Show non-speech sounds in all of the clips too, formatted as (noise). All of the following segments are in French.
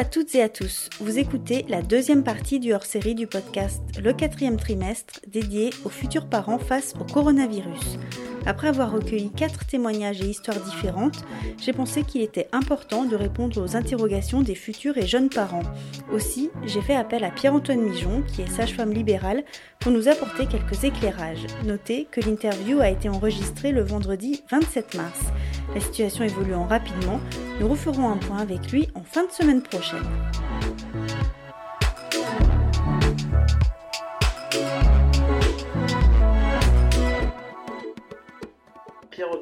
à toutes et à tous. Vous écoutez la deuxième partie du hors-série du podcast Le quatrième trimestre dédié aux futurs parents face au coronavirus. Après avoir recueilli quatre témoignages et histoires différentes, j'ai pensé qu'il était important de répondre aux interrogations des futurs et jeunes parents. Aussi, j'ai fait appel à Pierre-Antoine Mijon, qui est sage-femme libérale, pour nous apporter quelques éclairages. Notez que l'interview a été enregistrée le vendredi 27 mars. La situation évoluant rapidement, nous referons un point avec lui en fin de semaine prochaine.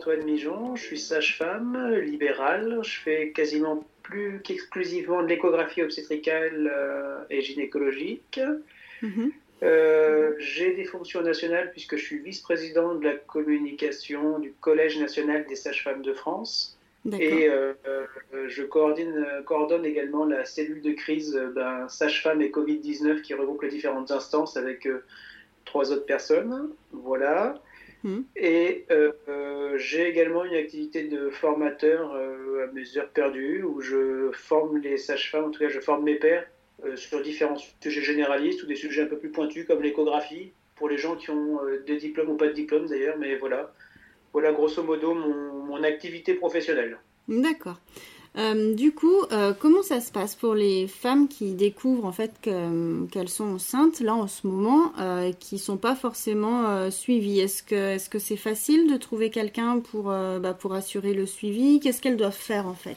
Pierre-Antoine Mijon, je suis sage-femme libérale, je fais quasiment plus qu'exclusivement de l'échographie obstétricale euh, et gynécologique. Mhm. Euh, j'ai des fonctions nationales puisque je suis vice-président de la communication du Collège national des sages-femmes de France. Et euh, je coordonne, coordonne, également la cellule de crise d'un sage-femme et Covid-19 qui regroupe les différentes instances avec trois autres personnes. Voilà. Hmm. Et euh, j'ai également une activité de formateur euh, à mes heures perdues où je forme les sages-femmes, en tout cas je forme mes euh, sur différents sujets généralistes ou des sujets un peu plus pointus comme l'échographie pour les gens qui ont des diplômes ou pas de diplôme d'ailleurs, mais voilà. Voilà grosso modo mon activité professionnelle. D'accord. Euh, du coup, euh, comment ça se passe pour les femmes qui découvrent en fait qu'elles sont enceintes là en ce moment, euh, qui sont pas forcément euh, suivies? Est-ce que c'est facile de trouver quelqu'un pour bah, pour assurer le suivi? Qu'est-ce qu'elles doivent faire en fait?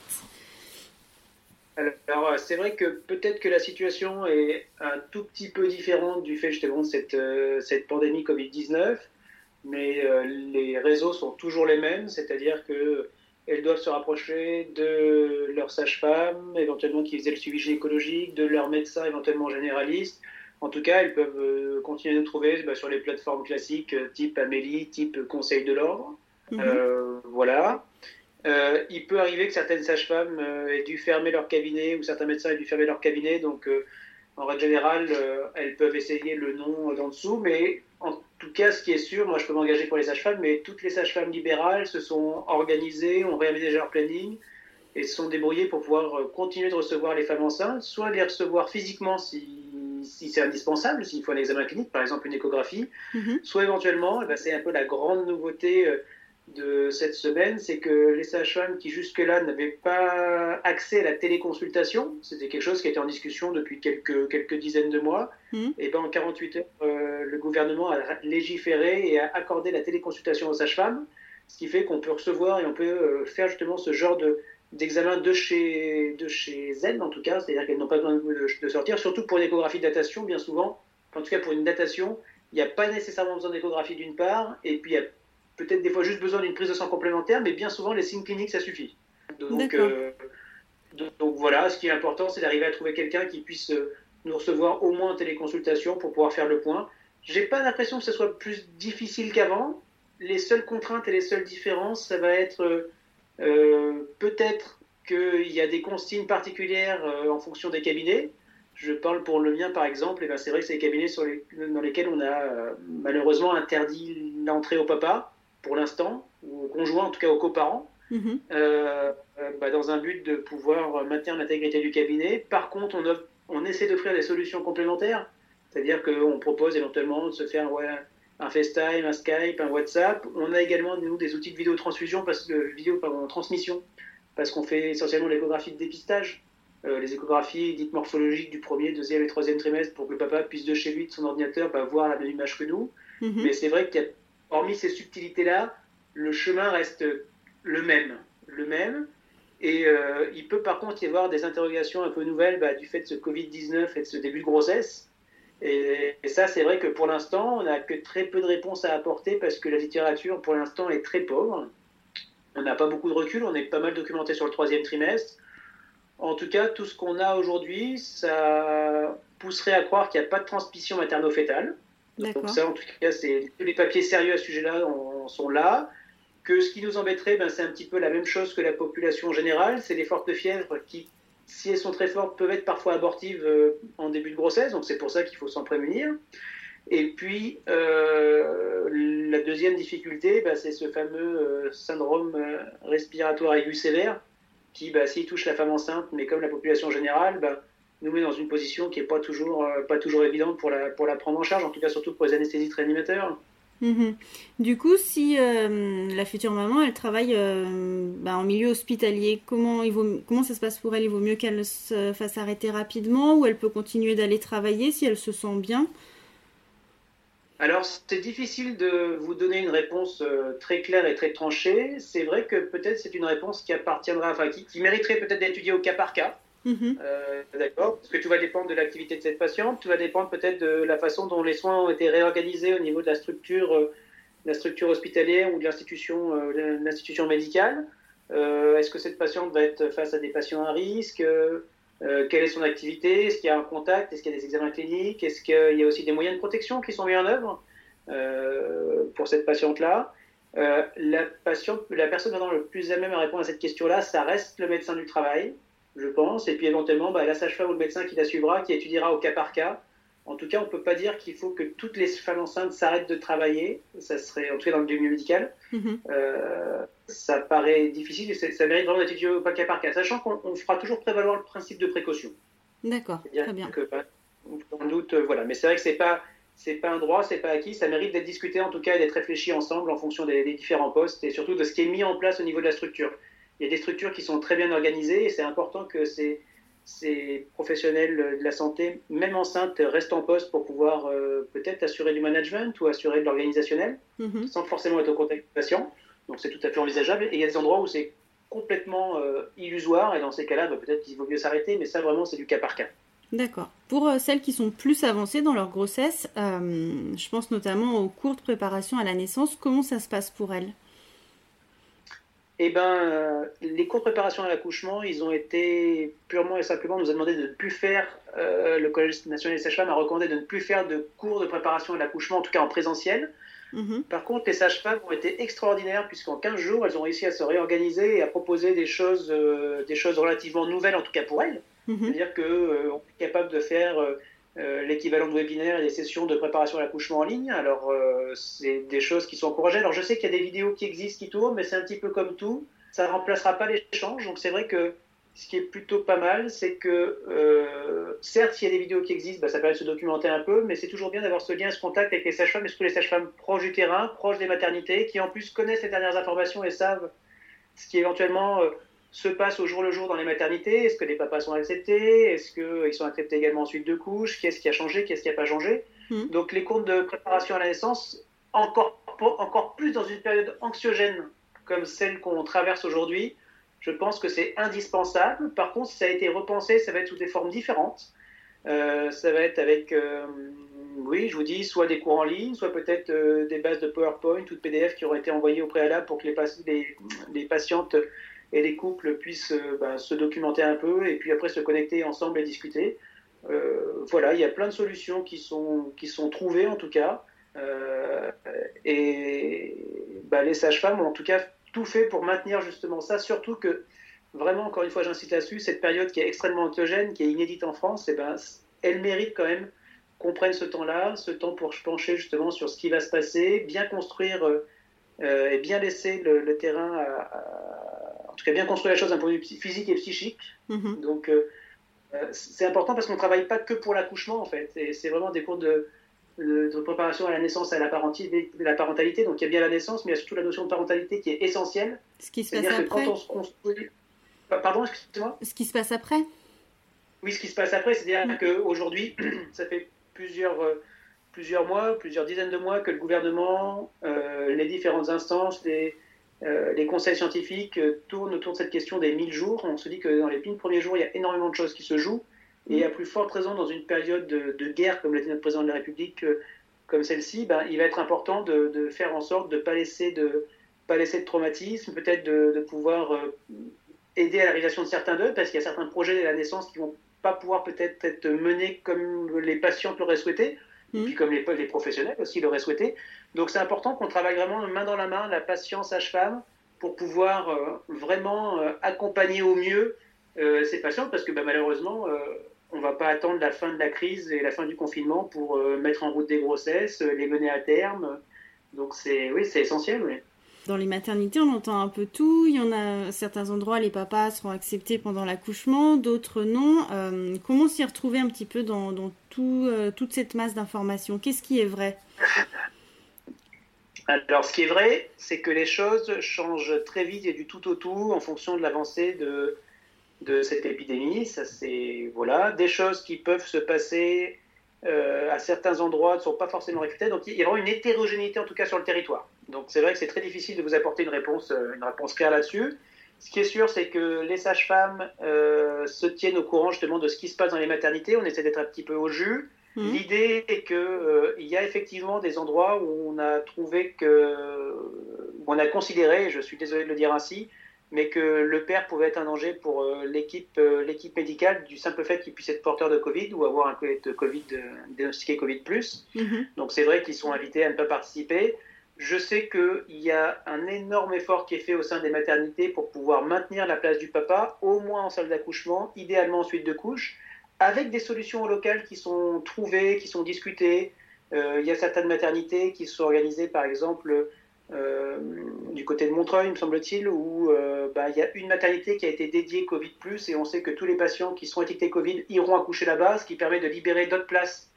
Alors, c'est vrai que peut-être que la situation est un tout petit peu différente du fait justement de cette pandémie Covid-19, mais les réseaux sont toujours les mêmes, c'est-à-dire que elles doivent se rapprocher de leur sage-femme, éventuellement qui faisait le suivi gynécologique, de leur médecin éventuellement généraliste. En tout cas, elles peuvent euh, continuer à nous trouver bah, sur les plateformes classiques euh, type Amélie, type Conseil de l'Ordre. Mhm. Euh, voilà. il peut arriver que certaines sages-femmes aient dû fermer leur cabinet ou certains médecins aient dû fermer leur cabinet. Donc, en règle générale, elles peuvent essayer le nom d'en dessous, mais en tout cas, ce qui est sûr, moi je peux m'engager pour les sages-femmes, mais toutes les sages-femmes libérales se sont organisées, ont réalisé leur planning et se sont débrouillées pour pouvoir euh, continuer de recevoir les femmes enceintes, soit les recevoir physiquement si, si c'est indispensable, s'il faut un examen clinique, par exemple une échographie, mhm. soit éventuellement, eh ben, c'est un peu la grande nouveauté euh, de cette semaine, c'est que les sages-femmes qui jusque-là n'avaient pas accès à la téléconsultation, c'était quelque chose qui était en discussion depuis quelques, quelques dizaines de mois, hmm. et ben en 48 heures, euh, le gouvernement a légiféré et a accordé la téléconsultation aux sages-femmes, ce qui fait qu'on peut recevoir et on peut euh, faire justement ce genre de, d'examen de chez, de chez elles, en tout cas, c'est-à-dire qu'elles n'ont pas besoin de, sortir, surtout pour une échographie de datation, bien souvent, en tout cas pour une datation, il n'y a pas nécessairement besoin d'échographie d'une part, et puis il y a peut-être des fois juste besoin d'une prise de sang complémentaire, mais bien souvent les signes cliniques ça suffit. Donc, euh, donc, voilà, ce qui est important, c'est d'arriver à trouver quelqu'un qui puisse euh, nous recevoir au moins en téléconsultation pour pouvoir faire le point. J'ai pas l'impression que ce soit plus difficile qu'avant. Les seules contraintes et les seules différences, ça va être euh, peut-être qu'il y a des consignes particulières en fonction des cabinets. Je parle pour le mien par exemple, et ben c'est vrai que c'est des cabinets sur les, dans lesquels on a malheureusement interdit l'entrée au papa pour l'instant, ou au conjoint, en tout cas aux coparents, mhm. euh, euh, bah, dans un but de pouvoir maintenir l'intégrité du cabinet. Par contre, on, on essaie d'offrir des solutions complémentaires, c'est-à-dire qu'on propose éventuellement de se faire un FaceTime, un Skype, un WhatsApp. On a également, nous, des outils de vidéo-transfusion, parce que, vidéo, pardon, transmission, parce qu'on fait essentiellement l'échographie de dépistage. Euh, les échographies dites morphologiques du premier, deuxième et troisième trimestre pour que le papa puisse de chez lui, de son ordinateur, bah, voir la même image que nous. Mhm. Mais c'est vrai qu'il y a hormis ces subtilités-là, le chemin reste le même. Le même. Et euh, il peut par contre y avoir des interrogations un peu nouvelles bah, du fait de ce Covid-19 et de ce début de grossesse. Et, ça, c'est vrai que pour l'instant, on n'a que très peu de réponses à apporter parce que la littérature, pour l'instant, est très pauvre. On n'a pas beaucoup de recul, on est pas mal documenté sur le troisième trimestre. En tout cas, tout ce qu'on a aujourd'hui, ça pousserait à croire qu'il n'y a pas de transmission materno-fétale. Donc ça, en tout cas, c'est tous les papiers sérieux à ce sujet-là sont là. Que ce qui nous embêterait, ben, c'est un petit peu la même chose que la population générale. C'est les fortes fièvres qui, si elles sont très fortes, peuvent être parfois abortives euh, en début de grossesse. Donc c'est pour ça qu'il faut s'en prémunir. Et puis, euh, la deuxième difficulté, ben, c'est ce fameux euh, syndrome respiratoire aigu sévère qui, bah, s'il touche la femme enceinte, mais comme la population générale, bah, nous met dans une position qui n'est pas toujours, pas toujours évidente pour la, pour la prendre en charge, en tout cas surtout pour les anesthésistes réanimateurs. Mhm. Du coup, si euh, la future maman, elle travaille euh, bah, en milieu hospitalier, comment, il vaut, comment ça se passe pour elle? Il vaut mieux qu'elle se fasse arrêter rapidement ou elle peut continuer d'aller travailler si elle se sent bien? Alors, c'est difficile de vous donner une réponse euh, très claire et très tranchée. C'est vrai que peut-être c'est une réponse qui appartiendra, enfin, qui, qui mériterait peut-être d'être étudiée au cas par cas. Mhm. Euh, d'accord. Parce que tout va dépendre de l'activité de cette patiente, tout va dépendre peut-être de la façon dont les soins ont été réorganisés au niveau de la structure, euh, la structure hospitalière ou de l'institution, euh, l'institution médicale. Est-ce que cette patiente va être face à des patients à risque? Quelle est son activité? Est-ce qu'il y a un contact? Est-ce qu'il y a des examens cliniques? Est-ce qu'il y a aussi des moyens de protection qui sont mis en œuvre pour cette patiente-là? La, patiente, la personne maintenant le plus à même à répondre à cette question-là, ça reste le médecin du travail je pense, et puis éventuellement bah, la sage-femme ou le médecin qui la suivra, qui étudiera au cas par cas. En tout cas, on ne peut pas dire qu'il faut que toutes les femmes enceintes s'arrêtent de travailler. Ça serait, en tout cas dans le milieu médical, mhm. euh, ça paraît difficile et ça mérite vraiment d'être étudié au cas par cas, sachant qu'on fera toujours prévaloir le principe de précaution. D'accord, très bien. Que, bah, doute, euh, voilà. Mais c'est vrai que c'est pas c'est pas un droit, c'est pas acquis, ça mérite d'être discuté en tout cas et d'être réfléchi ensemble en fonction des, différents postes et surtout de ce qui est mis en place au niveau de la structure il y a des structures qui sont très bien organisées et c'est important que ces, ces, professionnels de la santé, même enceintes, restent en poste pour pouvoir euh, peut-être assurer du management ou assurer de l'organisationnel mhm. sans forcément être au contact du patient. Donc c'est tout à fait envisageable. Et il y a des endroits où c'est complètement euh, illusoire et dans ces cas-là, bah, peut-être qu'il vaut mieux s'arrêter, mais ça vraiment c'est du cas par cas. D'accord. Pour euh, celles qui sont plus avancées dans leur grossesse, je pense notamment aux courtes préparations à la naissance, comment ça se passe pour elles? Eh ben, euh, les cours de préparation à l'accouchement, ils ont été purement et simplement, nous a demandé de ne plus faire, euh, le Collège national des sages-femmes a recommandé de ne plus faire de cours de préparation à l'accouchement, en tout cas en présentiel. Mhm. Par contre, les sages-femmes ont été extraordinaires puisqu'en 15 jours, elles ont réussi à se réorganiser et à proposer des choses, euh, des choses relativement nouvelles, en tout cas pour elles. Mhm. C'est-à-dire qu'on est capable de faire euh, l'équivalent de webinaire et des sessions de préparation à l'accouchement en ligne. Alors, euh, c'est des choses qui sont encouragées. Alors, je sais qu'il y a des vidéos qui existent, qui tournent, mais c'est un petit peu comme tout. Ça ne remplacera pas l'échange. Donc, c'est vrai que ce qui est plutôt pas mal, c'est que, euh, certes, s'il y a des vidéos qui existent, bah, ça permet de se documenter un peu, mais c'est toujours bien d'avoir ce lien, ce contact avec les sages-femmes, et surtout les sages-femmes proches du terrain, proches des maternités, qui en plus connaissent les dernières informations et savent ce qui éventuellement se passe au jour le jour dans les maternités? Est-ce que les papas sont acceptés? Est-ce qu'ils sont acceptés également ensuite de couches? Qu'est-ce qui a changé? Qu'est-ce qui n'a pas changé? Hmm. Donc les cours de préparation à la naissance, encore, encore plus dans une période anxiogène comme celle qu'on traverse aujourd'hui, je pense que c'est indispensable. Par contre, si ça a été repensé, ça va être sous des formes différentes. Euh, ça va être avec, euh, oui, je vous dis, soit des cours en ligne, soit peut-être euh, des bases de PowerPoint ou de PDF qui auraient été envoyées au préalable pour que les, les, les patientes et les couples puissent euh, ben, se documenter un peu et puis après se connecter ensemble et discuter. Euh, voilà, il y a plein de solutions qui sont, qui sont trouvées en tout cas. Euh, et ben, les sages-femmes ont en tout cas tout fait pour maintenir justement ça, surtout que vraiment, encore une fois, j'insiste là-dessus, cette période qui est extrêmement autogène, qui est inédite en France, et eh ben, elle mérite quand même qu'on prenne ce temps-là, ce temps pour se pencher justement sur ce qui va se passer, bien construire et bien laisser le, terrain à en tout cas bien construire la chose d'un point de vue physique et psychique. Mhm. Donc euh, euh, c'est important parce qu'on ne travaille pas que pour l'accouchement en fait. C'est vraiment des cours de, de, préparation à la naissance, à la, la parentalité. Donc il y a bien la naissance, mais il y a surtout la notion de parentalité qui est essentielle. Ce qui se passe après. quand on se construit... Pardon, excusez-moi Ce qui se passe après Oui, ce qui se passe après, c'est-à-dire mhm. qu'aujourd'hui, (clears throat) ça fait plusieurs, euh, plusieurs mois, plusieurs dizaines de mois que le gouvernement, les différentes instances, les, euh, les conseils scientifiques euh, tournent autour de cette question des 1000 jours. On se dit que dans les 1000 premiers jours, il y a énormément de choses qui se jouent. Et à plus forte raison, dans une période de, guerre, comme l'a dit notre président de la République, euh, comme celle-ci, ben, il va être important de, faire en sorte de ne pas laisser de, pas laisser de traumatisme, peut-être de, pouvoir aider à la réalisation de certains d'eux, parce qu'il y a certains projets de la naissance qui vont pas pouvoir peut-être être menés comme les patients l'auraient souhaité, et puis comme les, les professionnels aussi l'auraient souhaité. Donc c'est important qu'on travaille vraiment main dans la main, la patience sage-femme, pour pouvoir euh, vraiment euh, accompagner au mieux euh, ces patients, parce que bah, malheureusement, on ne va pas attendre la fin de la crise et la fin du confinement pour mettre en route des grossesses, les mener à terme. Donc c'est oui, c'est essentiel. Oui. Dans les maternités, on entend un peu tout. Il y en a certains endroits, les papas seront acceptés pendant l'accouchement, d'autres non. Euh, comment s'y retrouver un petit peu dans, tout, euh, toute cette masse d'informations? Qu'est-ce qui est vrai? (laughs) Alors, ce qui est vrai, c'est que les choses changent très vite et du tout au tout en fonction de l'avancée de, de cette épidémie. Ça, c'est voilà, des choses qui peuvent se passer à certains endroits ne sont pas forcément réfutés. Donc, il y a vraiment une hétérogénéité en tout cas sur le territoire. Donc c'est vrai que c'est très difficile de vous apporter une réponse, euh, une réponse claire là-dessus. Ce qui est sûr, c'est que les sages-femmes euh, se tiennent au courant justement de ce qui se passe dans les maternités. On essaie d'être un petit peu au jus. Mmh. L'idée est qu'il euh, y a effectivement des endroits où on a trouvé que, où on a considéré, je suis désolé de le dire ainsi, mais que le père pouvait être un danger pour l'équipe, l'équipe médicale du simple fait qu'il puisse être porteur de Covid ou avoir un Covid diagnostiqué Covid+. Mmh. Donc c'est vrai qu'ils sont invités à ne pas participer. Je sais qu'il y a un énorme effort qui est fait au sein des maternités pour pouvoir maintenir la place du papa, au moins en salle d'accouchement, idéalement en suite de couche, avec des solutions locales qui sont trouvées, qui sont discutées. Euh, il y a certaines maternités qui sont organisées, par exemple, euh, du côté de Montreuil, me semble-t-il, où euh, bah, il y a une maternité qui a été dédiée Covid, et on sait que tous les patients qui sont étiquetés Covid iront accoucher là-bas, ce qui permet de libérer d'autres places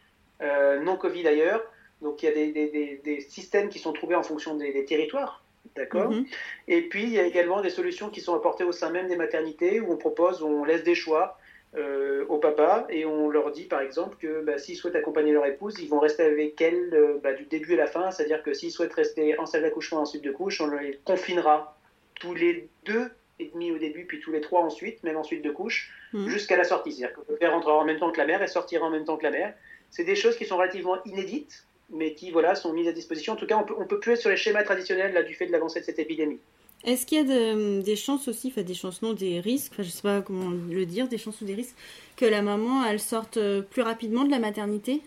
non Covid ailleurs. Donc il y a des, systèmes qui sont trouvés en fonction des, territoires. D'accord mhm. Et puis il y a également des solutions qui sont apportées au sein même des maternités où on propose, on laisse des choix euh, aux papas et on leur dit par exemple que bah, s'ils souhaitent accompagner leur épouse, ils vont rester avec elle euh, bah, du début à la fin. C'est-à-dire que s'ils souhaitent rester en salle d'accouchement ensuite de couche, on les confinera tous les deux et demi au début, puis tous les trois ensuite, même ensuite de couche, mhm. jusqu'à la sortie. C'est-à-dire que le père rentrera en même temps que la mère et sortira en même temps que la mère. C'est des choses qui sont relativement inédites mais qui voilà, sont mises à disposition. En tout cas, on peut, on peut plus être sur les schémas traditionnels là, du fait de l'avancée de cette épidémie. Est-ce qu'il y a des chances aussi, enfin des chances non, des risques, enfin je sais pas comment le dire, des chances ou des risques, que la maman elle sorte euh, plus rapidement de la maternité?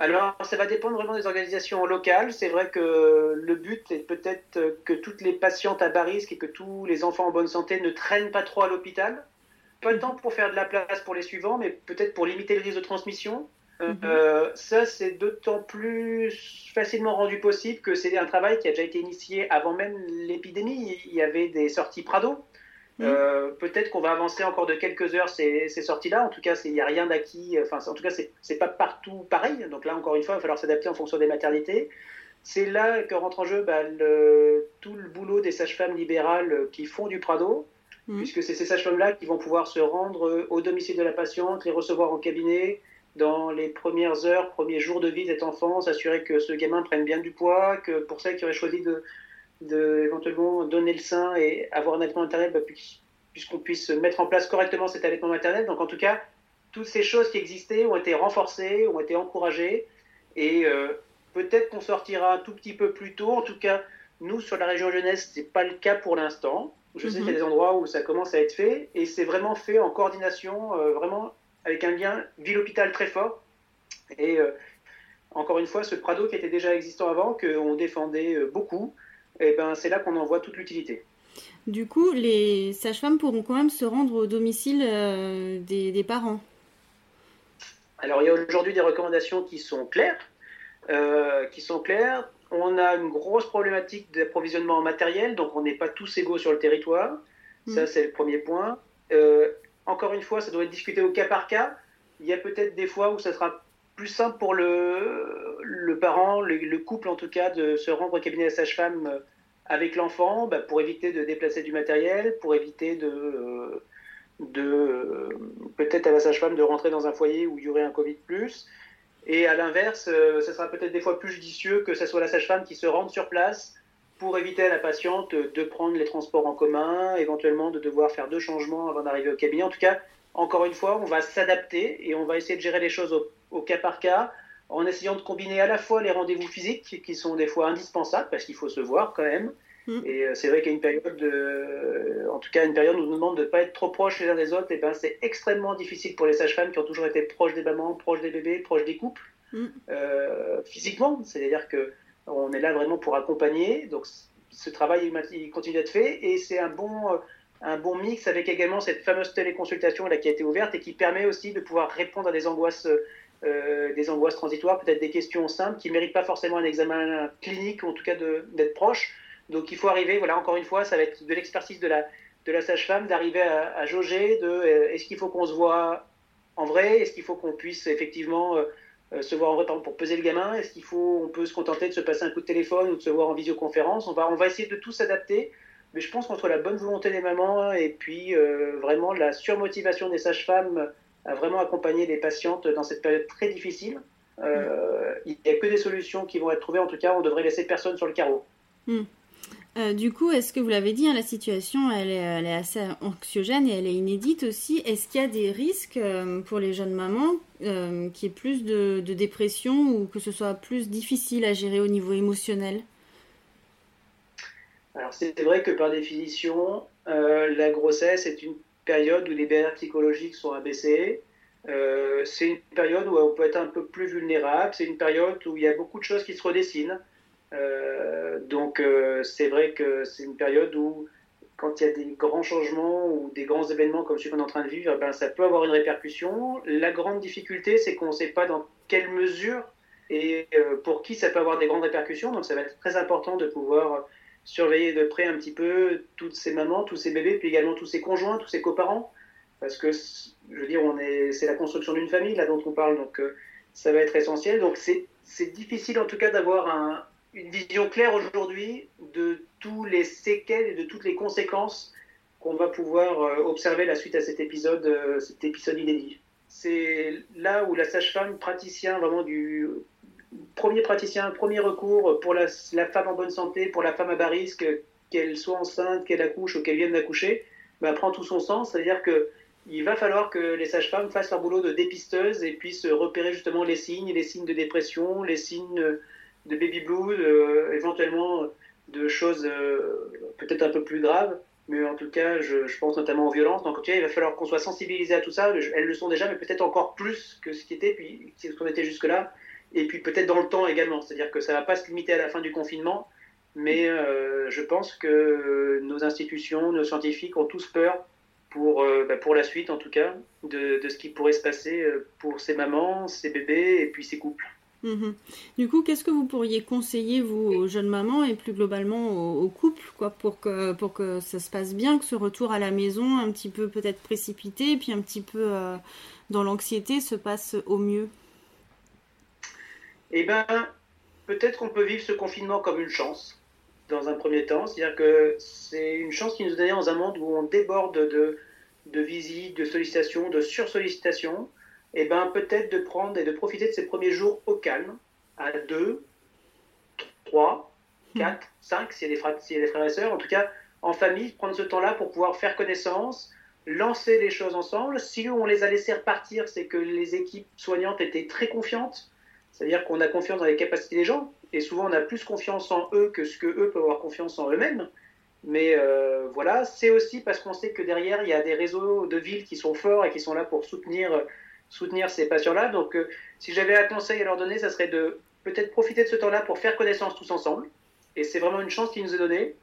Alors, ça va dépendre vraiment des organisations locales. C'est vrai que le but est peut-être que toutes les patientes à bas risque et que tous les enfants en bonne santé ne traînent pas trop à l'hôpital. Pas le temps pour faire de la place pour les suivants, mais peut-être pour limiter le risque de transmission. Mhm. Euh, ça, c'est d'autant plus facilement rendu possible que c'est un travail qui a déjà été initié avant même l'épidémie. Il y avait des sorties Prado. Mhm. Euh, peut-être qu'on va avancer encore de quelques heures ces, sorties-là. En tout cas, il n'y a rien d'acquis. Enfin, en tout cas, c'est pas partout pareil. Donc là, encore une fois, il va falloir s'adapter en fonction des maternités. C'est là que rentre en jeu bah, tout le boulot des sages-femmes libérales qui font du Prado, mhm. puisque c'est ces sages-femmes-là qui vont pouvoir se rendre au domicile de la patiente, les recevoir en cabinet, dans les premières heures, premiers jours de vie de cet enfant, s'assurer que ce gamin prenne bien du poids, que pour celles qui auraient choisi de, de éventuellement donner le sein et avoir un allaitement maternel, bah, puisqu'on puisse mettre en place correctement cet allaitement maternel. Donc en tout cas, toutes ces choses qui existaient ont été renforcées, ont été encouragées, et euh, peut-être qu'on sortira un tout petit peu plus tôt. En tout cas, nous, sur la région jeunesse, ce n'est pas le cas pour l'instant. Je sais qu'il y a mhm. des endroits où ça commence à être fait, et c'est vraiment fait en coordination, euh, vraiment avec un lien ville-hôpital très fort. Et euh, encore une fois, ce Prado qui était déjà existant avant, qu'on défendait euh, beaucoup, et eh ben, c'est là qu'on en voit toute l'utilité. Du coup, les sages-femmes pourront quand même se rendre au domicile euh, des, parents. Alors, il y a aujourd'hui des recommandations qui sont claires. qui sont claires. On a une grosse problématique d'approvisionnement matériel, donc on n'est pas tous égaux sur le territoire. Ça, mm. c'est le premier point. Encore une fois, ça doit être discuté au cas par cas. Il y a peut-être des fois où ça sera plus simple pour le, le parent, le, couple en tout cas, de se rendre au cabinet de sage-femme euh, avec l'enfant bah, pour éviter de déplacer du matériel, pour éviter de, euh, de euh, peut-être à la sage-femme de rentrer dans un foyer où il y aurait un Covid plus. Et à l'inverse, ça sera peut-être des fois plus judicieux que ce soit la sage-femme qui se rende sur place pour éviter à la patiente de prendre les transports en commun, éventuellement de devoir faire deux changements avant d'arriver au cabinet. En tout cas, encore une fois, on va s'adapter et on va essayer de gérer les choses au, cas par cas en essayant de combiner à la fois les rendez-vous physiques qui sont des fois indispensables parce qu'il faut se voir quand même. Mm. Et euh, c'est vrai qu'il y a une période, de, en tout cas une période où on nous demande de ne pas être trop proches les uns des autres, et ben c'est extrêmement difficile pour les sages-femmes qui ont toujours été proches des mamans, proches des bébés, proches des couples, mm. euh, physiquement. C'est-à-dire que on est là vraiment pour accompagner. Donc ce travail il continue d'être fait et c'est un bon, euh, un bon mix avec également cette fameuse téléconsultation là, qui a été ouverte et qui permet aussi de pouvoir répondre à des angoisses euh, des angoisses transitoires, peut-être des questions simples qui ne méritent pas forcément un examen clinique, ou en tout cas d'être proche. Donc il faut arriver, voilà, encore une fois, ça va être de l'expertise de la, de la sage-femme, d'arriver à, jauger de est-ce qu'il faut qu'on se voit en vrai, est-ce qu'il faut qu'on puisse effectivement euh, se voir en vrai pour peser le gamin Est-ce qu'il faut, on peut se contenter de se passer un coup de téléphone ou de se voir en visioconférence? On va, on va essayer de tout s'adapter. Mais je pense qu'entre la bonne volonté des mamans et puis euh, vraiment la surmotivation des sages-femmes à vraiment accompagner les patientes dans cette période très difficile, euh, il n'y a que des solutions qui vont être trouvées. En tout cas, on devrait laisser personne sur le carreau. Hmm. Euh, du coup, est-ce que vous l'avez dit, hein, la situation elle est, assez anxiogène et elle est inédite aussi. Est-ce qu'il y a des risques euh, pour les jeunes mamans euh, qui est plus de, dépression ou que ce soit plus difficile à gérer au niveau émotionnel? Alors c'est vrai que par définition, la grossesse est une période où les barrières psychologiques sont abaissées. c'est une période où on peut être un peu plus vulnérable. C'est une période où il y a beaucoup de choses qui se redessinent. Euh, donc euh, c'est vrai que c'est une période où quand il y a des grands changements ou des grands événements comme celui qu'on est en train de vivre, ben, ça peut avoir une répercussion. La grande difficulté, c'est qu'on ne sait pas dans quelle mesure et euh, pour qui ça peut avoir des grandes répercussions. Donc ça va être très important de pouvoir surveiller de près un petit peu toutes ces mamans, tous ces bébés, puis également tous ces conjoints, tous ces coparents. Parce que, je veux dire, on est, c'est la construction d'une famille là dont on parle, donc ça va être essentiel. Donc c'est difficile en tout cas d'avoir un, une vision claire aujourd'hui de tous les séquelles et de toutes les conséquences qu'on va pouvoir euh, observer la suite à cet épisode, euh, cet épisode inédit. C'est là où la sage-femme, praticien vraiment du premier praticien, premier recours pour la, femme en bonne santé, pour la femme à bas risque, qu'elle soit enceinte, qu'elle accouche ou qu'elle vienne d'accoucher, bah, prend tout son sens. C'est-à-dire que il va falloir que les sages-femmes fassent leur boulot de dépisteuse et puissent repérer justement les signes, les signes de dépression, les signes de baby blues, euh, éventuellement de choses euh, peut-être un peu plus graves. Mais en tout cas, je, pense notamment aux violences. Donc, il va falloir qu'on soit sensibilisé à tout ça. Elles le sont déjà, mais peut-être encore plus que ce qui était, puis ce qu'on était jusque-là. Et puis peut-être dans le temps également. C'est-à-dire que ça ne va pas se limiter à la fin du confinement. Mais euh, je pense que nos institutions, nos scientifiques ont tous peur pour, bah, pour la suite, en tout cas, de, de, ce qui pourrait se passer pour ces mamans, ces bébés et puis ces couples. Mhm. Du coup, qu'est-ce que vous pourriez conseiller, vous, aux jeunes mamans et plus globalement aux, couples, quoi, pour que, pour que ça se passe bien, que ce retour à la maison, un petit peu peut-être précipité, puis un petit peu euh, dans l'anxiété, se passe au mieux? Eh bien, peut-être qu'on peut vivre ce confinement comme une chance, dans un premier temps. C'est-à-dire que c'est une chance qui nous est donnée dans un monde où on déborde de, de visites, de sollicitations, de sursollicitations eh ben, peut-être de prendre et de profiter de ces premiers jours au calme, à 2, 3, 4, 5, s'il y, a des frères, y a des frères et sœurs, en tout cas en famille, prendre ce temps-là pour pouvoir faire connaissance, lancer les choses ensemble. Si on les a laissés repartir, c'est que les équipes soignantes étaient très confiantes, c'est-à-dire qu'on a confiance dans les capacités des gens, et souvent on a plus confiance en eux que ce que eux peuvent avoir confiance en eux-mêmes. Mais euh, voilà, c'est aussi parce qu'on sait que derrière, il y a des réseaux de villes qui sont forts et qui sont là pour soutenir soutenir ces patients-là. Donc, euh, si j'avais un conseil à leur donner, ça serait de peut-être profiter de ce temps-là pour faire connaissance tous ensemble. Et c'est vraiment une chance qui nous est donnée.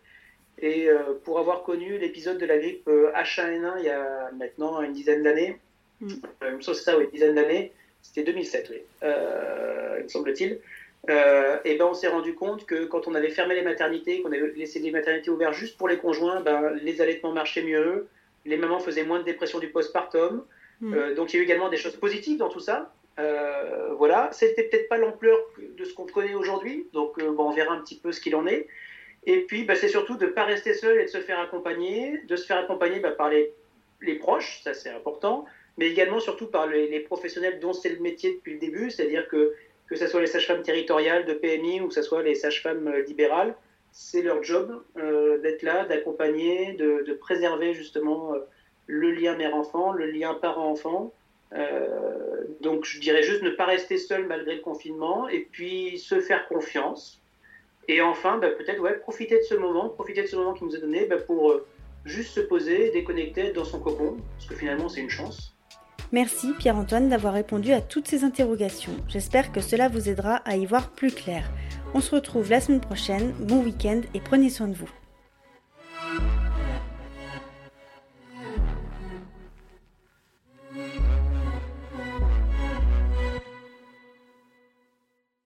Et euh, pour avoir connu l'épisode de la grippe H1N1 euh, il y a maintenant une dizaine d'années, mm. c'est ça, oui, une dizaine d'années, c'était 2007, oui, me semble-t-il. et ben on s'est rendu compte que quand on avait fermé les maternités, qu'on avait laissé les maternités ouvertes juste pour les conjoints, ben, les allaitements marchaient mieux, les mamans faisaient moins de dépression du postpartum, Mm. Euh, donc il y a eu également des choses positives dans tout ça. Euh, voilà, c'était peut-être pas l'ampleur de ce qu'on connaît aujourd'hui, donc euh, bon, on verra un petit peu ce qu'il en est. Et puis, bah, c'est surtout de ne pas rester seul et de se faire accompagner, de se faire accompagner bah, par les, proches, ça c'est important, mais également surtout par les, professionnels dont c'est le métier depuis le début, c'est-à-dire que que ce soit les sages-femmes territoriales de PMI ou que ce soit les sages-femmes libérales, c'est leur job d'être là, d'accompagner, de, préserver justement le lien mère-enfant, le lien parent-enfant. Euh, donc je dirais juste ne pas rester seul malgré le confinement et puis se faire confiance. Et enfin, bah, peut-être ouais, profiter de ce moment, profiter de ce moment qui nous est donné bah, pour euh, juste se poser, déconnecter dans son cocon, parce que finalement c'est une chance. Merci Pierre-Antoine d'avoir répondu à toutes ces interrogations. J'espère que cela vous aidera à y voir plus clair. On se retrouve la semaine prochaine. Bon week-end et prenez soin de vous.